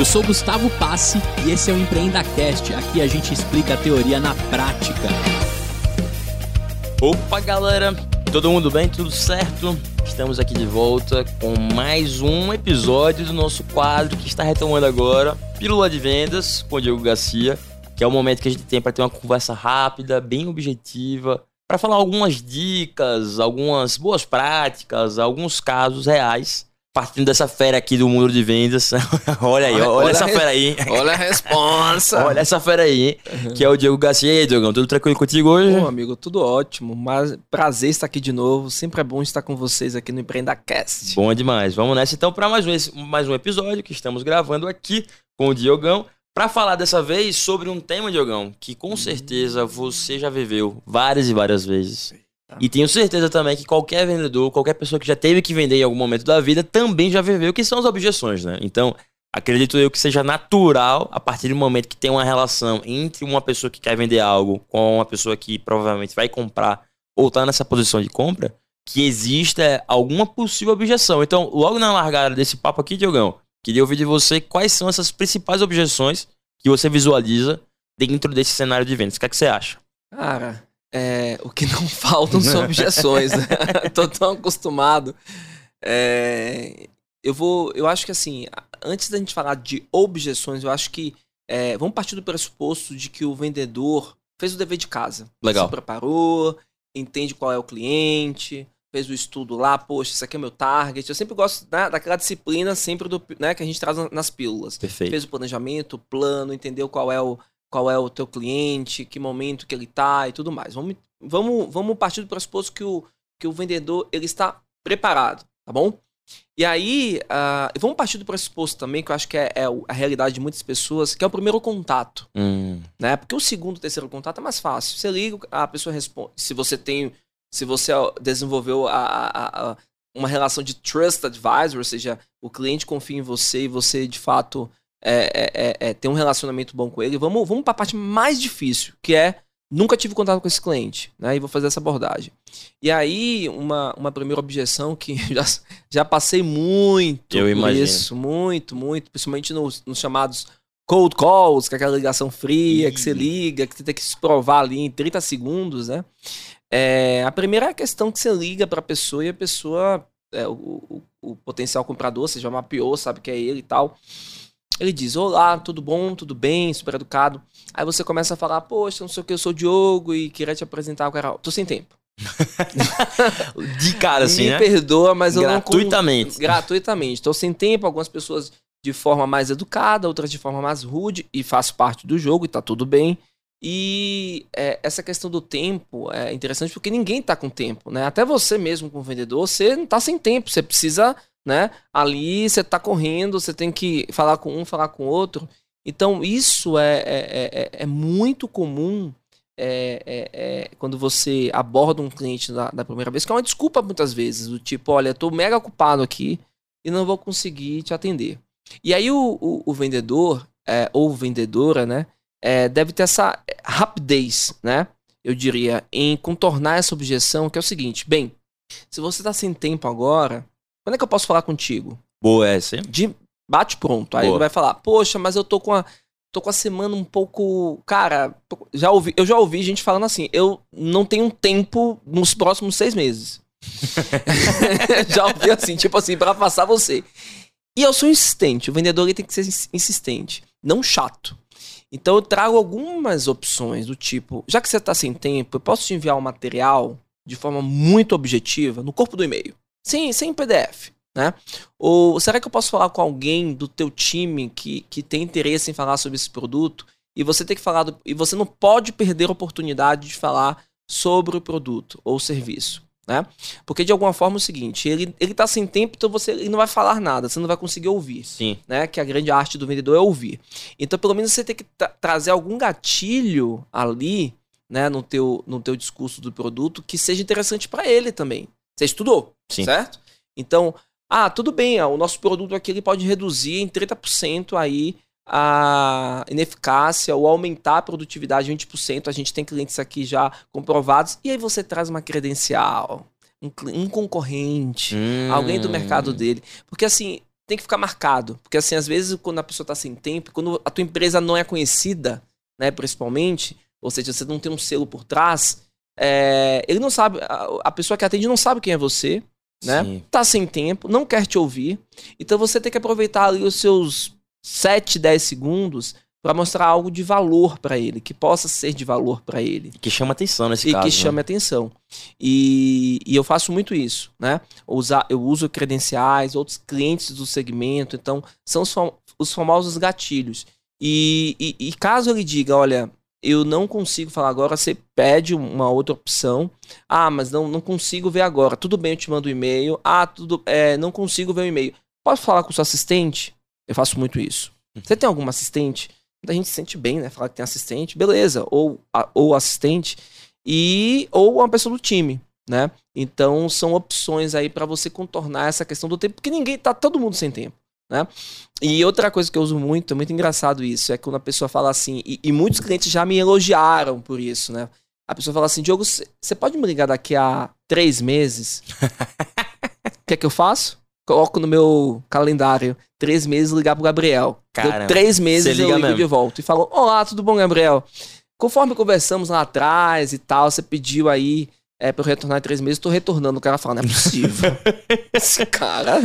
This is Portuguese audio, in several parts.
Eu sou Gustavo Passe e esse é o EmpreendaCast. Aqui a gente explica a teoria na prática. Opa, galera! Todo mundo bem? Tudo certo? Estamos aqui de volta com mais um episódio do nosso quadro que está retomando agora, Pílula de Vendas com o Diego Garcia, que é o momento que a gente tem para ter uma conversa rápida, bem objetiva, para falar algumas dicas, algumas boas práticas, alguns casos reais partindo dessa fera aqui do mundo de vendas. olha aí, olha, olha, olha essa fera aí. Olha a responsa. olha essa fera aí, que é o Diego Garcia. E aí, Diogão, tudo tranquilo contigo hoje? Bom, amigo, tudo ótimo. Mas prazer estar aqui de novo. Sempre é bom estar com vocês aqui no EmpreendaCast. Bom demais. Vamos nessa então para mais um, mais um episódio que estamos gravando aqui com o Diogão. Para falar dessa vez sobre um tema, Diogão, que com certeza você já viveu várias e várias vezes. E tenho certeza também que qualquer vendedor, qualquer pessoa que já teve que vender em algum momento da vida, também já viveu, que são as objeções, né? Então, acredito eu que seja natural, a partir do momento que tem uma relação entre uma pessoa que quer vender algo com uma pessoa que provavelmente vai comprar ou está nessa posição de compra, que exista alguma possível objeção. Então, logo na largada desse papo aqui, Diogão, queria ouvir de você quais são essas principais objeções que você visualiza dentro desse cenário de vendas. O que, é que você acha? Cara, é, o que não faltam são objeções. Né? Tô tão acostumado. É, eu vou. Eu acho que assim, antes da gente falar de objeções, eu acho que é, vamos partir do pressuposto de que o vendedor fez o dever de casa. Legal. Se preparou, entende qual é o cliente, fez o estudo lá, poxa, isso aqui é meu target. Eu sempre gosto né, daquela disciplina sempre do, né, que a gente traz nas pílulas. Perfeito. Fez o planejamento, o plano, entendeu qual é o, qual é o teu cliente, que momento que ele está e tudo mais. Vamos, vamos, vamos partir do pressuposto que o, que o vendedor ele está preparado, tá bom? E aí, uh, vamos partir do pressuposto também, que eu acho que é, é, a realidade de muitas pessoas, que é o primeiro contato. Hum. Né? Porque o segundo e terceiro contato é mais fácil. Você liga, a pessoa responde. Se você tem. Se você desenvolveu a, a, a, uma relação de trust advisor, ou seja, o cliente confia em você e você de fato é, é, é, é, ter um relacionamento bom com ele. Vamos, vamos para a parte mais difícil, que é nunca tive contato com esse cliente, né? E vou fazer essa abordagem. E aí, uma, uma primeira objeção que já, já passei muito Eu imagino. isso, muito, muito, principalmente nos, nos chamados cold calls, que é aquela ligação fria, Ih. que você liga, que você tem que se provar ali em 30 segundos, né? É, a primeira é a questão que você liga para a pessoa e a pessoa, é, o, o, o potencial comprador, você já mapeou, sabe que é ele e tal ele diz: Olá, tudo bom, tudo bem, super educado. Aí você começa a falar: Poxa, não sei o que, eu sou o Diogo e queria te apresentar o cara. Tô sem tempo. de cara, assim, Me né? perdoa, mas eu não. Gratuitamente. Gratuitamente. Tô sem tempo, algumas pessoas de forma mais educada, outras de forma mais rude, e faço parte do jogo e tá tudo bem. E é, essa questão do tempo é interessante porque ninguém tá com tempo, né? Até você mesmo, como vendedor, você não tá sem tempo, você precisa né? Ali você está correndo, você tem que falar com um, falar com outro. Então, isso é, é, é, é muito comum é, é, é, quando você aborda um cliente da, da, primeira vez, que é uma desculpa muitas vezes, do tipo, olha, estou mega ocupado aqui e não vou conseguir te atender. E aí o, o, o vendedor, é, ou vendedora, né, é, deve ter essa rapidez, né, eu diria, em contornar essa objeção, que é o seguinte, bem, se você está sem tempo agora, quando é que eu posso falar contigo? Boa essa, hein? De bate pronto. Aí Boa. ele vai falar, poxa, mas eu tô com a. Tô com a semana um pouco. Cara, já ouvi, eu já ouvi gente falando assim, eu não tenho tempo nos próximos seis meses. já ouvi assim, tipo assim, para passar você. E eu sou insistente, o vendedor ele tem que ser insistente, não chato. Então eu trago algumas opções do tipo, já que você tá sem tempo, eu posso te enviar um material de forma muito objetiva no corpo do e-mail. Sim, sem PDF. Né? Ou será que eu posso falar com alguém do teu time que, que tem interesse em falar sobre esse produto e você tem que falar do, e você não pode perder a oportunidade de falar sobre o produto ou serviço, né? Porque de alguma forma é o seguinte, ele ele tá sem tempo, então você ele não vai falar nada, você não vai conseguir ouvir. Sim. Né? Que a grande arte do vendedor é ouvir. Então pelo menos você tem que tra trazer algum gatilho ali, né, no teu no teu discurso do produto que seja interessante para ele também. Você estudou, Sim. certo? Então, ah, tudo bem, o nosso produto aqui ele pode reduzir em 30% aí a ineficácia ou aumentar a produtividade em 20%. A gente tem clientes aqui já comprovados. E aí você traz uma credencial, um, um concorrente, hum. alguém do mercado dele. Porque assim, tem que ficar marcado. Porque assim, às vezes, quando a pessoa tá sem tempo, quando a tua empresa não é conhecida, né, principalmente, ou seja, você não tem um selo por trás, é, ele não sabe, a, a pessoa que atende não sabe quem é você, né? Sim. Tá sem tempo, não quer te ouvir. Então você tem que aproveitar ali os seus 7, 10 segundos para mostrar algo de valor para ele, que possa ser de valor para ele Que chama atenção nesse e caso. que né? chame atenção. E, e eu faço muito isso, né? Usar, eu uso credenciais, outros clientes do segmento, então são os famosos gatilhos. E, e, e caso ele diga, olha, eu não consigo falar agora, você pede uma outra opção. Ah, mas não, não consigo ver agora. Tudo bem, eu te mando um e-mail. Ah, tudo, é, não consigo ver o e-mail. Pode falar com o seu assistente? Eu faço muito isso. Você tem algum assistente? A gente se sente bem, né? Falar que tem assistente, beleza. Ou, a- ou assistente e ou uma pessoa do time, né? Então são opções aí para você contornar essa questão do tempo, porque ninguém tá todo mundo sem tempo, né? E outra coisa que eu uso muito, é muito engraçado isso, é quando a pessoa fala assim, e, e muitos clientes já me elogiaram por isso, né? A pessoa fala assim, Diogo, você pode me ligar daqui a três meses? O que é que eu faço? Coloco no meu calendário três meses ligar pro Gabriel. Três meses eu ligo mesmo. de volta e falo: Olá, tudo bom, Gabriel? Conforme conversamos lá atrás e tal, você pediu aí é, pra eu retornar em três meses, tô retornando. O cara fala: Não é possível. Esse cara.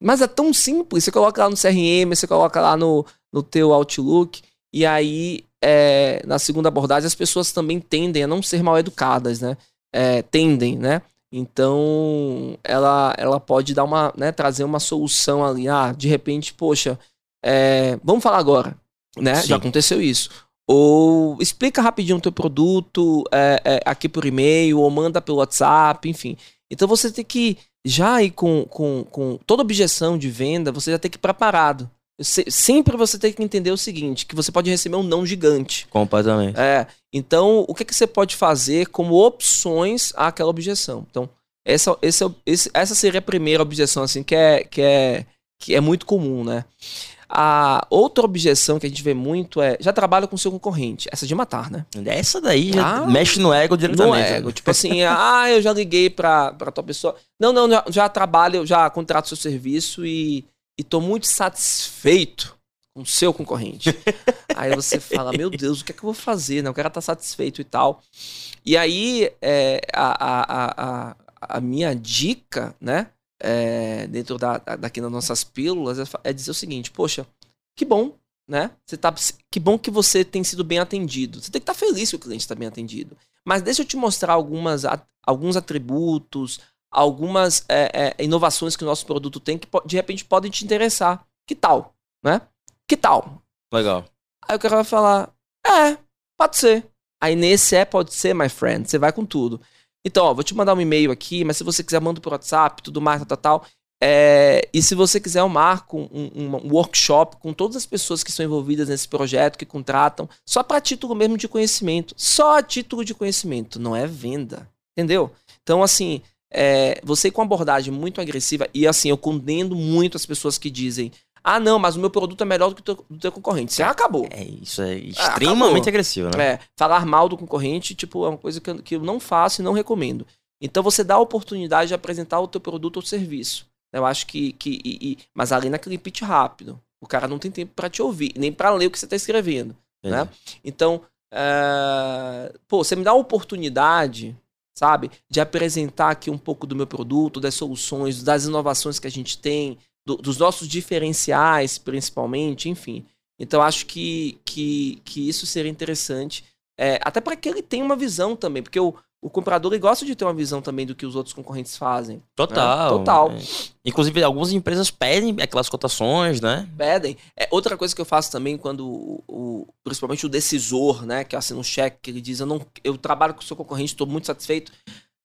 Mas é tão simples. Você coloca lá no CRM, você coloca lá no, no teu Outlook, e aí é, na segunda abordagem as pessoas também tendem a não ser mal educadas, né? É, tendem, né? Então, ela, ela pode dar uma, né, trazer uma solução ali. Ah, de repente, poxa, é, vamos falar agora, né? Sim. Já aconteceu isso. Ou explica rapidinho o teu produto é, é, aqui por e-mail, ou manda pelo WhatsApp, enfim. Então você tem que já ir com, com, com toda objeção de venda, você já tem que ir preparado. Se- sempre você tem que entender o seguinte, que você pode receber um não gigante. Completamente. É, então, o que, que você pode fazer como opções àquela objeção? Então, essa, esse é esse- essa seria a primeira objeção, assim, que é, que é, que é muito comum, né? A outra objeção que a gente vê muito é, já trabalha com seu concorrente. Essa de matar, né? Essa daí já Ah, mexe no ego diretamente. Não é ego. Tipo assim, ah, eu já liguei pra, pra tua pessoa. Não, não, já, já trabalho, já contrato seu serviço e, e tô muito satisfeito com o seu concorrente. aí você fala, meu Deus, o que é que eu vou fazer? Né? O cara tá satisfeito e tal. E aí, é, a, a, a, a minha dica, né? É, dentro da, da- daqui nas nossas pílulas, é é dizer o seguinte, poxa, que bom, né? Você tá, que bom que você tem sido bem atendido. Você tem que estar feliz que o cliente está bem atendido. Mas deixa eu te mostrar algumas, alguns atributos, algumas é, é, inovações que o nosso produto tem que de repente podem te interessar. Que tal? Né? Que tal? Legal. Aí o cara vai falar: É, pode ser. Aí nesse é, pode ser, my friend. Você vai com tudo. Então, ó, vou te mandar um e-mail aqui, mas se você quiser, manda por WhatsApp, tudo mais, tal, tal, tal. É, e se você quiser, eu marco um, um- um workshop com todas as pessoas que estão envolvidas nesse projeto, que contratam, só para título mesmo de conhecimento. Só a título de conhecimento, não é venda. Entendeu? Então, assim, é, você com abordagem muito agressiva, e assim, eu condeno muito as pessoas que dizem: ah, não, mas o meu produto é melhor do que o teu, do teu concorrente. Você acabou. É, isso é Ah, extremamente acabou. agressivo, né? É, falar mal do concorrente, tipo, é uma coisa que eu, que eu não faço e não recomendo. Então você dá a oportunidade de apresentar o teu produto ou serviço. Eu acho que. que e- e- mas ali naquele pitch rápido. O cara não tem tempo pra te ouvir, nem pra ler o que você tá escrevendo. né? Então, é, pô, você me dá a oportunidade, sabe, de apresentar aqui um pouco do meu produto, das soluções, das inovações que a gente tem, do- dos nossos diferenciais, principalmente, enfim. Então, acho que, que, que isso seria interessante, é, até para que ele tenha uma visão também, porque o, o comprador ele gosta de ter uma visão também do que os outros concorrentes fazem. Total. É, total. É. Inclusive, algumas empresas pedem aquelas cotações, né? pedem. É, outra coisa que eu faço também quando o, o- principalmente o decisor, né, que assina um cheque, que ele diz, eu não eu trabalho com o seu concorrente, estou muito satisfeito.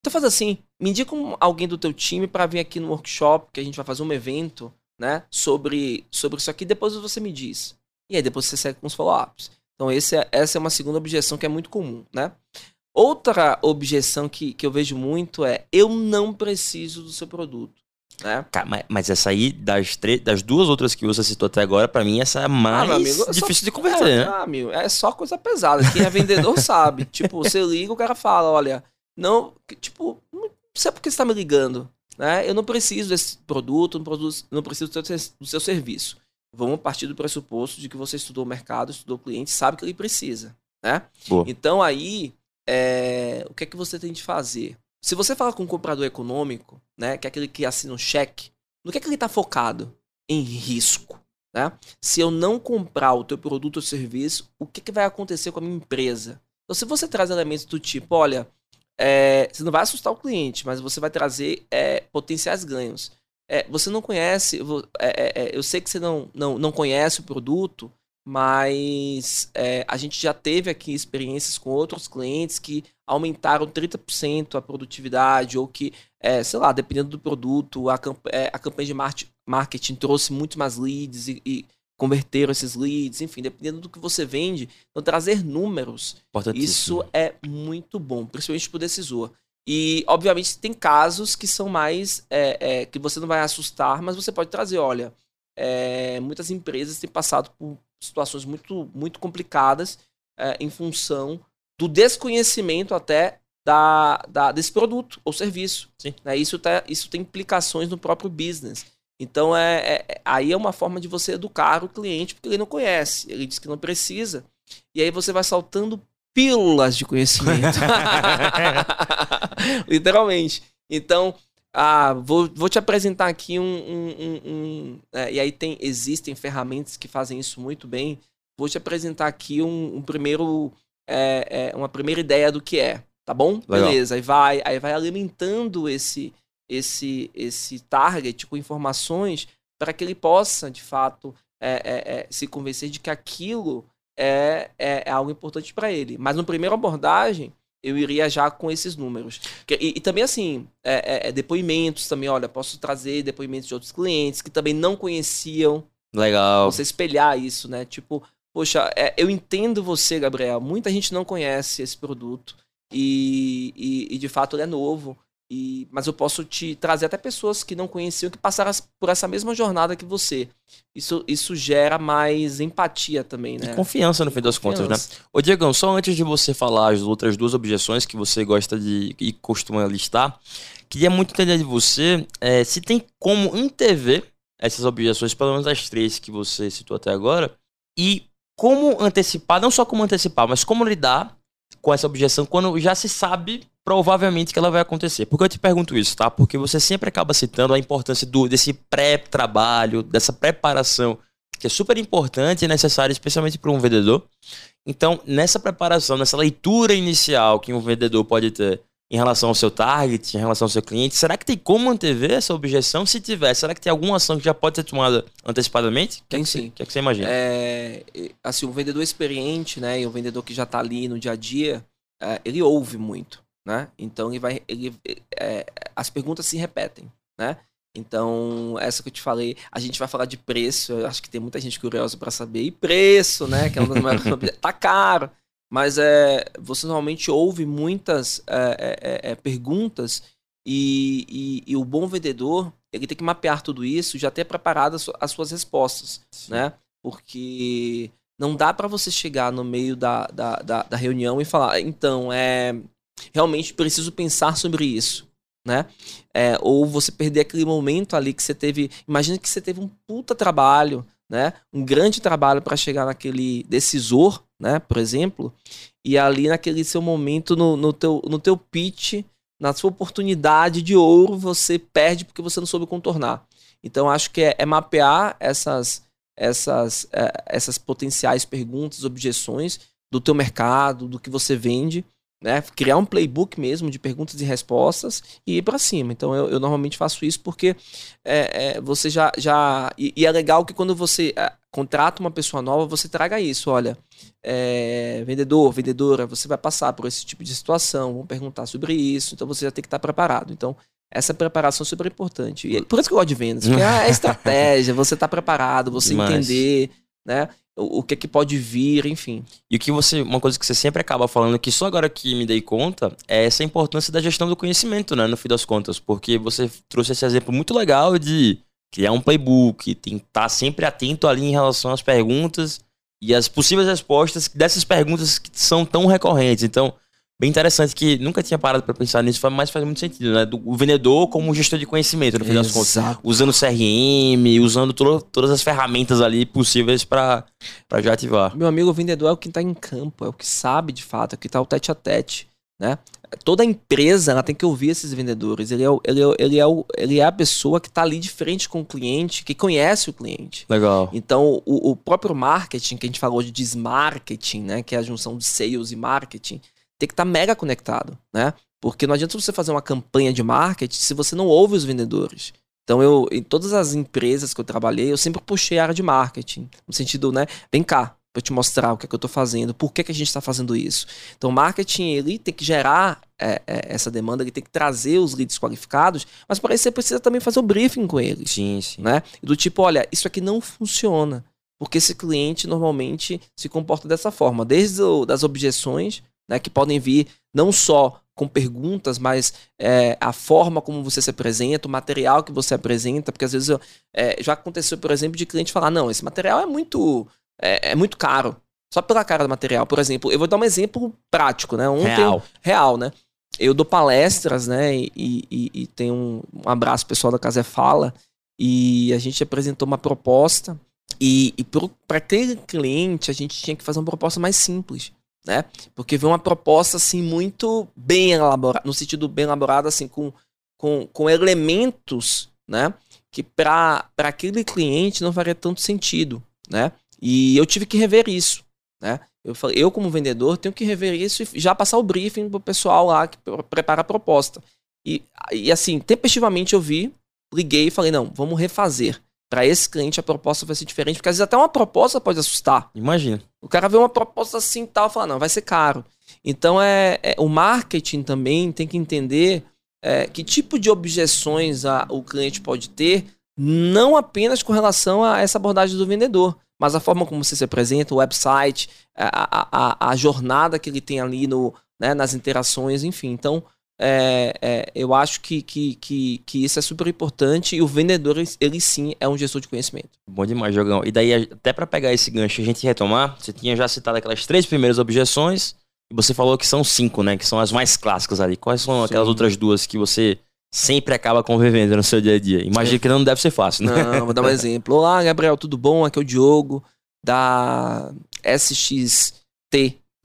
Então faz assim, me indica um- alguém do teu time para vir aqui no workshop, que a gente vai fazer um evento, né, sobre sobre isso aqui, depois você me diz. E aí depois você segue com os follow-ups. Então esse é- essa é uma segunda objeção que é muito comum, né? Outra objeção que, que eu vejo muito é eu não preciso do seu produto, né? Cara, mas, mas essa aí, das, das duas outras que você citou até agora, pra mim, essa é a mais Ah, amigo, só- difícil de converter, é, né? Ah, meu, é só coisa pesada. Quem é vendedor sabe. Tipo, você liga, o cara fala, olha, não, tipo, não sei por que você tá me ligando. né? Eu não preciso desse produto, não, preciso do seu, do seu serviço. Vamos partir do pressuposto de que você estudou o mercado, estudou o cliente, sabe que ele precisa, né? Então aí, é, o que é que você tem de fazer? Se você fala com um comprador econômico, né, que é aquele que assina um cheque, no que é que ele está focado? Em risco. Né? Se eu não comprar o teu produto ou serviço, o que, que vai acontecer com a minha empresa? Então, se você traz elementos do tipo, olha, é, você não vai assustar o cliente, mas você vai trazer é, potenciais ganhos. É, você não conhece, é, é, é, eu sei que você não, não, não conhece o produto, mas a gente já teve aqui experiências com outros clientes que aumentaram 30% a produtividade, ou que, sei lá, dependendo do produto, a, camp a campanha de marketing trouxe muito mais leads e, e converteram esses leads, enfim, dependendo do que você vende. Então, trazer números, isso é muito bom, principalmente para o decisor. E, obviamente, tem casos que são mais. É, é, que você não vai assustar, mas você pode trazer, olha. É, muitas empresas têm passado por situações muito, muito complicadas é, em função do desconhecimento até da, da, desse produto ou serviço. Né? Isso, tá, isso tem implicações no próprio business. Então, é, é, aí é uma forma de você educar o cliente, porque ele não conhece, ele diz que não precisa. E aí você vai saltando pílulas de conhecimento. Literalmente. Então, ah, vou, vou te apresentar aqui um. um, um, um é, e aí tem, existem ferramentas que fazem isso muito bem. Vou te apresentar aqui um, primeiro. É, é, uma primeira ideia do que é. Tá bom? Legal. Beleza. Aí vai, aí vai alimentando esse esse, esse target com informações para que ele possa, de fato, é, é, é, se convencer de que aquilo é, é, é algo importante para ele. Mas no primeiro abordagem, eu iria já com esses números. E, e também, assim, é, depoimentos também, olha, posso trazer depoimentos de outros clientes que também não conheciam. Legal. Você espelhar isso, né? Tipo, poxa, eu entendo você, Gabriel. Muita gente não conhece esse produto e, e, e de fato ele é novo. E, mas eu posso te trazer até pessoas que não conheciam que passaram por essa mesma jornada que você. Isso, isso gera mais empatia também, né? E confiança no fim das contas, né? Ô Diegão, só antes de você falar as outras duas objeções que você gosta de e costuma listar, queria muito entender de você é, se tem como antever essas objeções, pelo menos as três que você citou até agora, e como antecipar, não só como antecipar, mas como lidar com essa objeção quando já se sabe provavelmente que ela vai acontecer. Por que eu te pergunto isso, tá? Porque você sempre acaba citando a importância do, desse pré-trabalho, dessa preparação, que é super importante e necessária, especialmente para um vendedor. Então, nessa preparação, nessa leitura inicial que um vendedor pode ter em relação ao seu target, em relação ao seu cliente, será que tem como antever essa objeção? Se tiver, será que tem alguma ação que já pode ser tomada antecipadamente? Tem que sim. O que, é que você imagina? É, assim, um vendedor experiente, né, e um vendedor que já está ali no dia a dia, é, ele ouve muito né? Então ele vai, ele, é, as perguntas se repetem, né? Então essa que eu te falei, a gente vai falar de preço. Eu acho que tem muita gente curiosa para saber e preço, né? Que é uma das maiores, tá caro, mas é, você normalmente ouve muitas é, é, é, é perguntas e, e, e, o bom vendedor ele tem que mapear tudo isso, já ter preparado as, as suas respostas, Sim. né? Porque não dá para você chegar no meio da, da, da, da, reunião e falar, então, é, realmente preciso pensar sobre isso, né? É, ou você perder aquele momento ali que você teve. Imagina que você teve um puta trabalho, né? Um grande trabalho para chegar naquele decisor, né? Por exemplo, e ali naquele seu momento no, no, teu, no teu pitch, na sua oportunidade de ouro, você perde porque você não soube contornar. Então acho que é, é mapear essas essas é, essas potenciais perguntas, objeções do teu mercado, do que você vende né? Criar um playbook mesmo de perguntas e respostas e ir para cima. Então eu, eu, normalmente faço isso porque é, é, você já. já e, e, é legal que quando você é, contrata uma pessoa nova, você traga isso. Olha, é, vendedor, vendedora, você vai passar por esse tipo de situação, vão perguntar sobre isso, então você já tem que estar preparado. Então, essa preparação é super importante. E é por isso que eu gosto de vendas, porque é estratégia, você está preparado, você Demais. entender, né? O, que é que pode vir, enfim. E o que você, uma coisa que você sempre acaba falando, que só agora que me dei conta, é essa importância da gestão do conhecimento, né, no fim das contas, porque você trouxe esse exemplo muito legal de criar um playbook, estar sempre atento ali em relação às perguntas e as possíveis respostas dessas perguntas que são tão recorrentes. Então, bem interessante que nunca tinha parado para pensar nisso, mas faz muito sentido, né? Do, o vendedor como gestor de conhecimento, no fim das contas. Usando CRM, usando to todas as ferramentas ali possíveis para já ativar. Meu amigo, o vendedor é o que está em campo, é o que sabe de fato, é o que está o tete a tete, né? Toda empresa ela tem que ouvir esses vendedores. Ele é, o, ele, é, ele, é o, ele é a pessoa que está ali de frente com o cliente, que conhece o cliente. Legal. Então, o, o próprio marketing, que a gente falou de desmarketing, né? Que é a junção de sales e marketing, tem que estar tá mega conectado, né? Porque não adianta você fazer uma campanha de marketing se você não ouve os vendedores. Então, eu, em todas as empresas que eu trabalhei, eu sempre puxei a área de marketing. No sentido, né? Vem cá, para te mostrar o que, é que eu estou fazendo, por que, que a gente está fazendo isso. Então, marketing ele tem que gerar é, é, essa demanda, ele tem que trazer os leads qualificados, mas para isso você precisa também fazer o briefing com eles. Sim, sim. Né? Do tipo, olha, isso aqui não funciona. Porque esse cliente normalmente se comporta dessa forma, desde o, das objeções né, que podem vir não só com perguntas, mas é, a forma como você se apresenta, o material que você apresenta, porque às vezes eu, é, já aconteceu, por exemplo, de cliente falar, não, esse material é muito, é, é, muito caro, só pela cara do material. Por exemplo, eu vou dar um exemplo prático, né? Ontem, real. Real, né? Eu dou palestras, né? E, e, e tem um, um abraço pessoal da Casa Fala, e a gente apresentou uma proposta, e, e para aquele cliente a gente tinha que fazer uma proposta mais simples né? Porque veio uma proposta assim muito bem elaborada, no sentido bem elaborado assim com, com, com elementos, né? Que para aquele cliente não faria tanto sentido, né? E eu tive que rever isso, né? Eu falei, eu como vendedor tenho que rever isso e já passar o briefing pro pessoal lá que prepara a proposta. E, e assim, tempestivamente eu vi, liguei e falei, não, vamos refazer para esse cliente a proposta vai ser diferente, porque às vezes até uma proposta pode assustar. Imagina. O cara vê uma proposta assim tal, fala, não, vai ser caro. Então é, é o marketing também tem que entender é, que tipo de objeções a, o cliente pode ter, não apenas com relação a essa abordagem do vendedor, mas a forma como você se apresenta, o website, a, a, a jornada que ele tem ali no, né, nas interações, enfim. Então, é, é, eu acho que, que, que, que, isso é super importante e o vendedor, ele sim é um gestor de conhecimento. Bom demais, Jogão. E daí, até para pegar esse gancho a gente retomar, você tinha já citado aquelas três primeiras objeções e você falou que são cinco, né? Que são as mais clássicas ali. Quais são sim. aquelas outras duas que você sempre acaba convivendo no seu dia a dia? Imagina que não deve ser fácil, né? Não, vou dar um exemplo. Olá, Gabriel, tudo bom? Aqui é o Diogo da SXT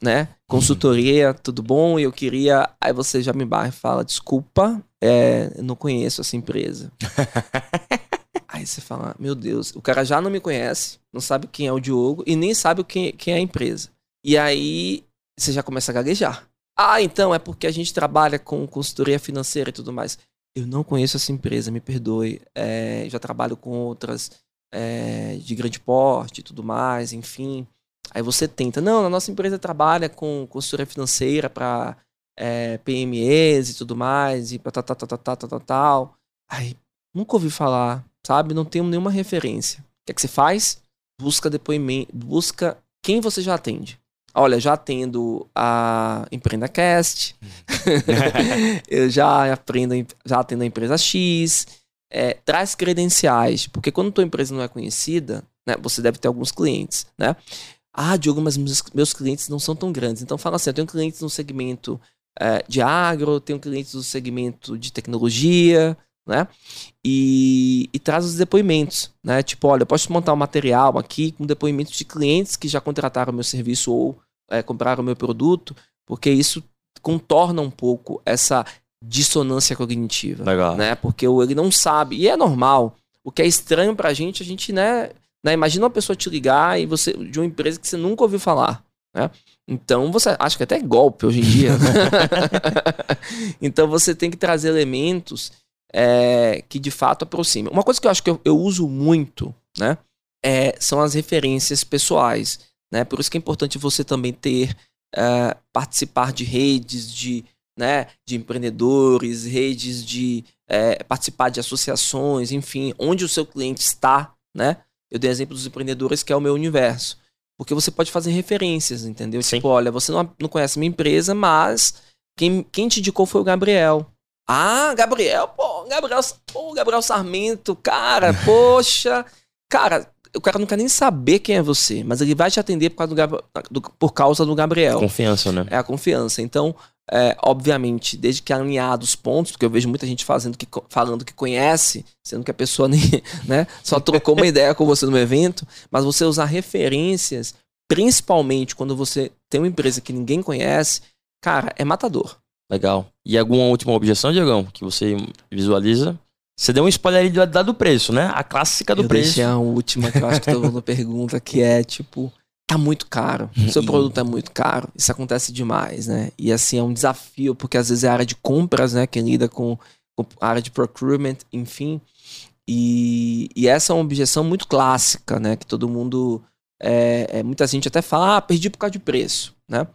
né? Consultoria, tudo bom? E eu queria. Aí você já me barra e fala: desculpa, é, eu não conheço essa empresa. Aí você fala: meu Deus, o cara já não me conhece, não sabe quem é o Diogo e nem sabe quem, quem é a empresa. E aí você já começa a gaguejar. Ah, então é porque a gente trabalha com consultoria financeira e tudo mais. Eu não conheço essa empresa, me perdoe. É, já trabalho com outras é, de grande porte e tudo mais, enfim. Aí você tenta, não, a nossa empresa trabalha com consultoria financeira para é, PMEs e tudo mais, e para tal, tal, tal, tal, tal, tal, tal. Aí, nunca ouvi falar, sabe? Não tenho nenhuma referência. O que é que você faz? Busca depoimento, busca quem você já atende. Olha, já atendo a EmpreendaCast, eu já aprendo, já atendo a empresa X, é, traz credenciais, porque quando tua empresa não é conhecida, né, você deve ter alguns clientes, né? Ah, Diogo, mas meus, clientes não são tão grandes. Então fala assim, eu tenho clientes no segmento é, de agro, tenho clientes no segmento de tecnologia, né? E, e, traz os depoimentos, né? Tipo, olha, eu posso montar um material aqui com depoimentos de clientes que já contrataram meu serviço ou é, compraram meu produto, porque isso contorna um pouco essa dissonância cognitiva, Legal. né? Porque ele não sabe, e é normal. O que é estranho pra gente, a gente, né, né? Imagina uma pessoa te ligar e você de uma empresa que você nunca ouviu falar. Né? Então você acha que até é golpe hoje em dia. Né? então você tem que trazer elementos é, que de fato aproximem. Uma coisa que eu acho que eu, eu uso muito, né? É, são as referências pessoais. Né? Por isso que é importante você também ter é, participar de redes de, né, de empreendedores, redes de é, participar de associações, enfim, onde o seu cliente está, né? Eu dei exemplo dos empreendedores, que é o meu universo. Porque você pode fazer referências, entendeu? Sim. Tipo, olha, você não, não conhece minha empresa, mas quem, quem te indicou foi o Gabriel. Ah, Gabriel, pô, Gabriel, pô, Gabriel Sarmento, cara, poxa. Cara, o cara não quer nem saber quem é você, mas ele vai te atender por causa do, do, por causa do Gabriel. Confiança, né? É a confiança. Então, é, obviamente, desde que alinhado os pontos, porque eu vejo muita gente fazendo que, falando que conhece, sendo que a pessoa nem, né, só trocou uma ideia com você no evento, mas você usar referências, principalmente quando você tem uma empresa que ninguém conhece, cara, é matador. Legal. E alguma última objeção, Diegão, que você visualiza? Você deu um spoiler aí do, do preço, né? A clássica do eu preço. Deixei a última que eu acho que todo mundo pergunta, que é tipo, tá muito caro. O seu produto é muito caro. Isso acontece demais, né? E assim, é um desafio, porque às vezes é a área de compras, né? Que lida com, com a área de procurement, enfim. E, e, essa é uma objeção muito clássica, né? Que todo mundo. É, é, muita gente até fala, ah, perdi por causa de preço, né?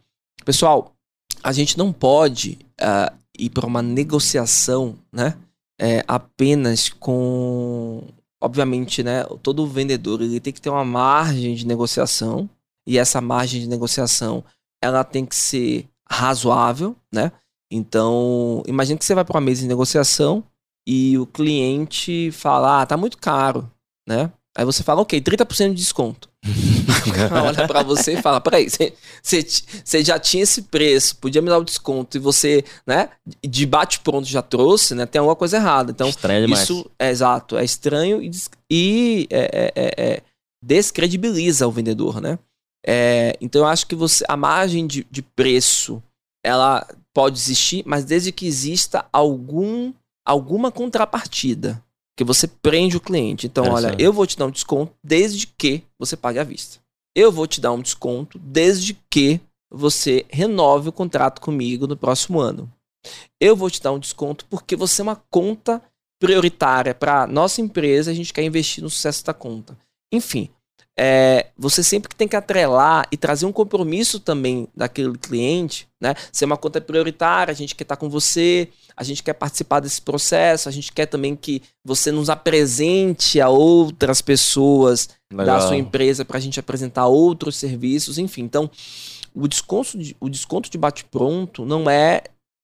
Pessoal, a gente não pode uh, ir para uma negociação, né? É, apenas com. Obviamente, né? Todo vendedor ele tem que ter uma margem de negociação e essa margem de negociação ela tem que ser razoável, né? Então, imagine que você vai para uma mesa de negociação e o cliente fala, ah, tá muito caro, né? Aí você fala, ok, 30% de desconto. olha para você e fala, peraí, você já tinha esse preço, podia me dar o desconto e você, né, de bate pronto já trouxe, né, tem alguma coisa errada. Então, estranho demais. isso, é exato, é estranho e, e é, é, é, é descredibiliza o vendedor, né? É, então eu acho que você a margem de, de preço ela pode existir, mas desde que exista algum alguma contrapartida que você prende o cliente. Então, olha, eu vou te dar um desconto desde que você pague à vista. Eu vou te dar um desconto desde que você renove o contrato comigo no próximo ano. Eu vou te dar um desconto porque você é uma conta prioritária para nossa empresa, a gente quer investir no sucesso da conta. Enfim, é, você sempre tem que atrelar e trazer um compromisso também daquele cliente, né? Ser uma conta prioritária, a gente quer estar com você, a gente quer participar desse processo, a gente quer também que você nos apresente a outras pessoas Legal. da sua empresa para a gente apresentar outros serviços, enfim. Então, o desconto de, o desconto de bate-pronto não é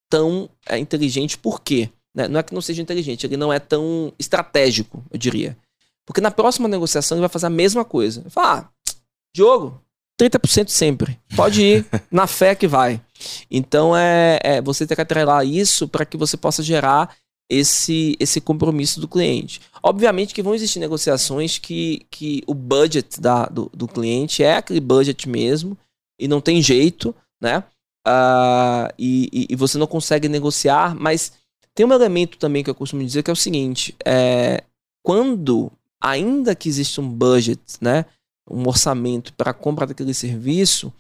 tão é, inteligente, por quê? Né? Não é que não seja inteligente, ele não é tão estratégico, eu diria. Porque na próxima negociação ele vai fazer a mesma coisa. Ele fala, ah, Diogo, 30% sempre. Pode ir, na fé que vai. Então é, é você ter que atrelar isso para que você possa gerar esse, esse compromisso do cliente. Obviamente que vão existir negociações que, que o budget da, do, do cliente é aquele budget mesmo e não tem jeito, né? Uh, e, e, você não consegue negociar, mas tem um elemento também que eu costumo dizer que é o seguinte: é, quando ainda que exista um budget, né, um orçamento para a compra daquele serviço,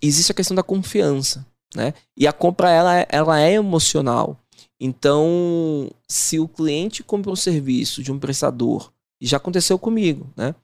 existe a questão da confiança, né? E a compra ela, é, ela é emocional. Então, se o cliente compra um serviço de um prestador, já aconteceu comigo, né?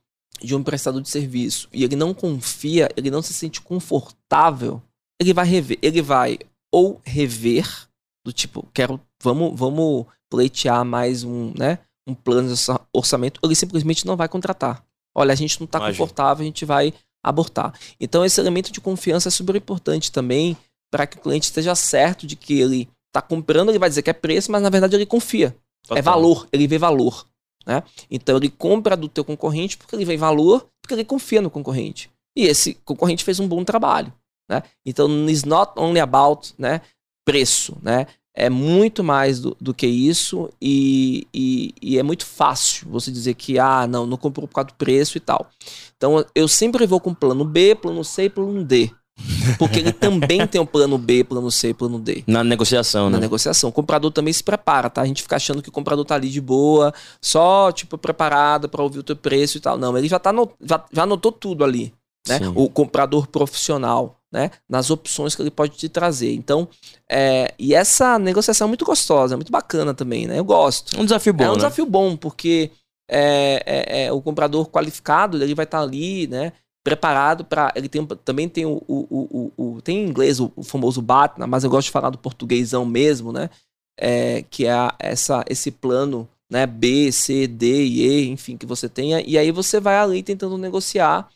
De um prestador de serviço, e ele não confia, ele não se sente confortável, ele vai rever, ele vai ou rever do tipo, quero, vamos, vamos pleitear mais um, né? Um plano de orçamento, ele simplesmente não vai contratar. Olha, a gente não está confortável, a gente vai abortar. Então, esse elemento de confiança é super importante também para que o cliente esteja certo de que ele está comprando, ele vai dizer que é preço, mas na verdade ele confia. É Total. É valor, ele vê valor. Né? Então, ele compra do teu concorrente porque ele vê valor, porque ele confia no concorrente. E esse concorrente fez um bom trabalho. Né? Então, it's not only about né, preço. Né? É muito mais do, do que isso e, e, e, é muito fácil você dizer que, ah, não, não comprou por causa do preço e tal. Então eu sempre vou com plano B, plano C e plano D. Porque ele também tem um plano B, plano C e plano D. Na negociação, Na né? Na negociação. O comprador também se prepara, tá? A gente fica achando que o comprador tá ali de boa, só, tipo, preparado para ouvir o teu preço e tal. Não, ele já, tá no, já, já anotou tudo ali. Né? O comprador profissional né, nas opções que ele pode te trazer. Então, é, e essa negociação é muito gostosa, é muito bacana também, né? Eu gosto. Um desafio bom. É um né? desafio bom, porque é, é, é o comprador qualificado, ele vai estar ali, né? Preparado para. Ele tem, também tem o, o, o, o, Tem em inglês o, famoso BATNA, mas eu gosto de falar do portuguesão mesmo, né? É, que é essa, esse plano né, B, C, D e E, enfim, que você tenha, e aí você vai ali tentando negociar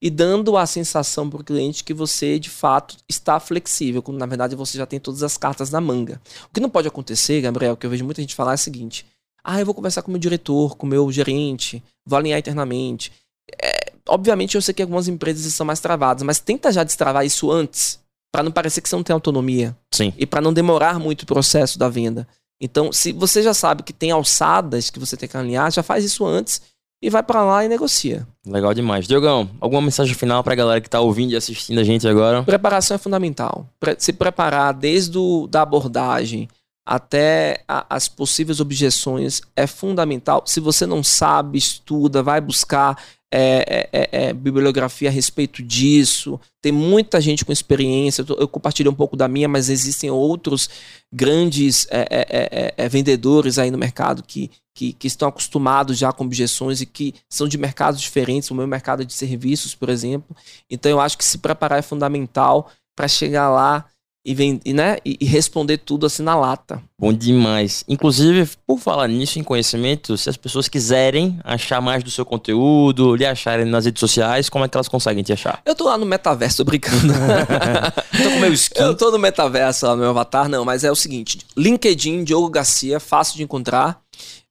e dando a sensação para o cliente que você de fato está flexível, quando na verdade você já tem todas as cartas na manga. O que não pode acontecer, Gabriel, que eu vejo muita gente falar é o seguinte: ah, eu vou conversar com o meu diretor, com o meu gerente, vou alinhar internamente. É, obviamente eu sei que algumas empresas são mais travadas, mas tenta já destravar isso antes para não parecer que você não tem autonomia Sim. e para não demorar muito o processo da venda. Então, se você já sabe que tem alçadas que você tem que alinhar, já faz isso antes e vai para lá e negocia. Legal demais. Diogão, alguma mensagem final pra galera que tá ouvindo e assistindo a gente agora? Preparação é fundamental. Se preparar desde o, da abordagem até a- as possíveis objeções é fundamental. Se você não sabe, estuda, vai buscar é, é, é, é, bibliografia a respeito disso. Tem muita gente com experiência. Eu, compartilhei um pouco da minha, mas existem outros grandes é, vendedores aí no mercado que, que, que estão acostumados já com objeções e que são de mercados diferentes. O meu mercado é de serviços, por exemplo. Então eu acho que se preparar é fundamental para chegar lá e, ven- e, né, e responder tudo assim na lata. Bom demais. Inclusive, por falar nisso em conhecimento, se as pessoas quiserem achar mais do seu conteúdo, lhe acharem nas redes sociais, como é que elas conseguem te achar? Eu tô lá no metaverso, tô brincando. Tô com meu skin. Eu tô no metaverso lá no meu avatar, não, mas é o seguinte: LinkedIn, Diogo Garcia, fácil de encontrar.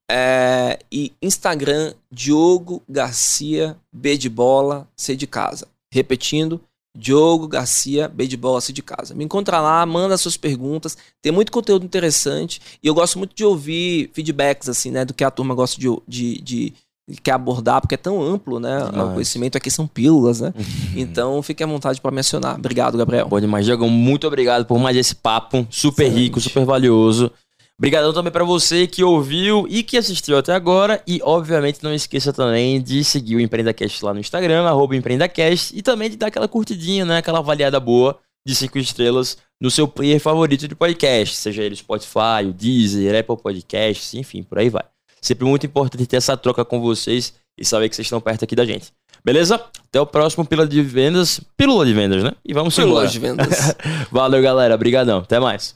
É, e Instagram, Diogo Garcia, B de bola, C de casa. Repetindo, Diogo Garcia, B de bola, C de casa. Me encontra lá, manda suas perguntas. Tem muito conteúdo interessante. E eu gosto muito de ouvir feedbacks, assim, né? Do que a turma gosta de, de, de- quer abordar, porque é tão amplo, né? Demais. O conhecimento aqui são pílulas, né? Então fique à vontade para mencionar. Obrigado, Gabriel. Bom demais. Diogão, muito obrigado por mais esse papo super Excelente. rico, super valioso. Obrigadão também pra você que ouviu e que assistiu até agora. E, obviamente, não esqueça também de seguir o EmpreendaCast lá no Instagram, arroba EmpreendaCast, e também de dar aquela curtidinha, né? Aquela avaliada boa de cinco estrelas no seu player favorito de podcast, seja ele Spotify, o Deezer, Apple Podcasts, enfim, por aí vai. Sempre muito importante ter essa troca com vocês e saber que vocês estão perto aqui da gente. Beleza? Até o próximo Pílula de Vendas. Pílula de Vendas, né? E vamos embora. Pílulas de vendas. Valeu, galera. Obrigadão. Até mais.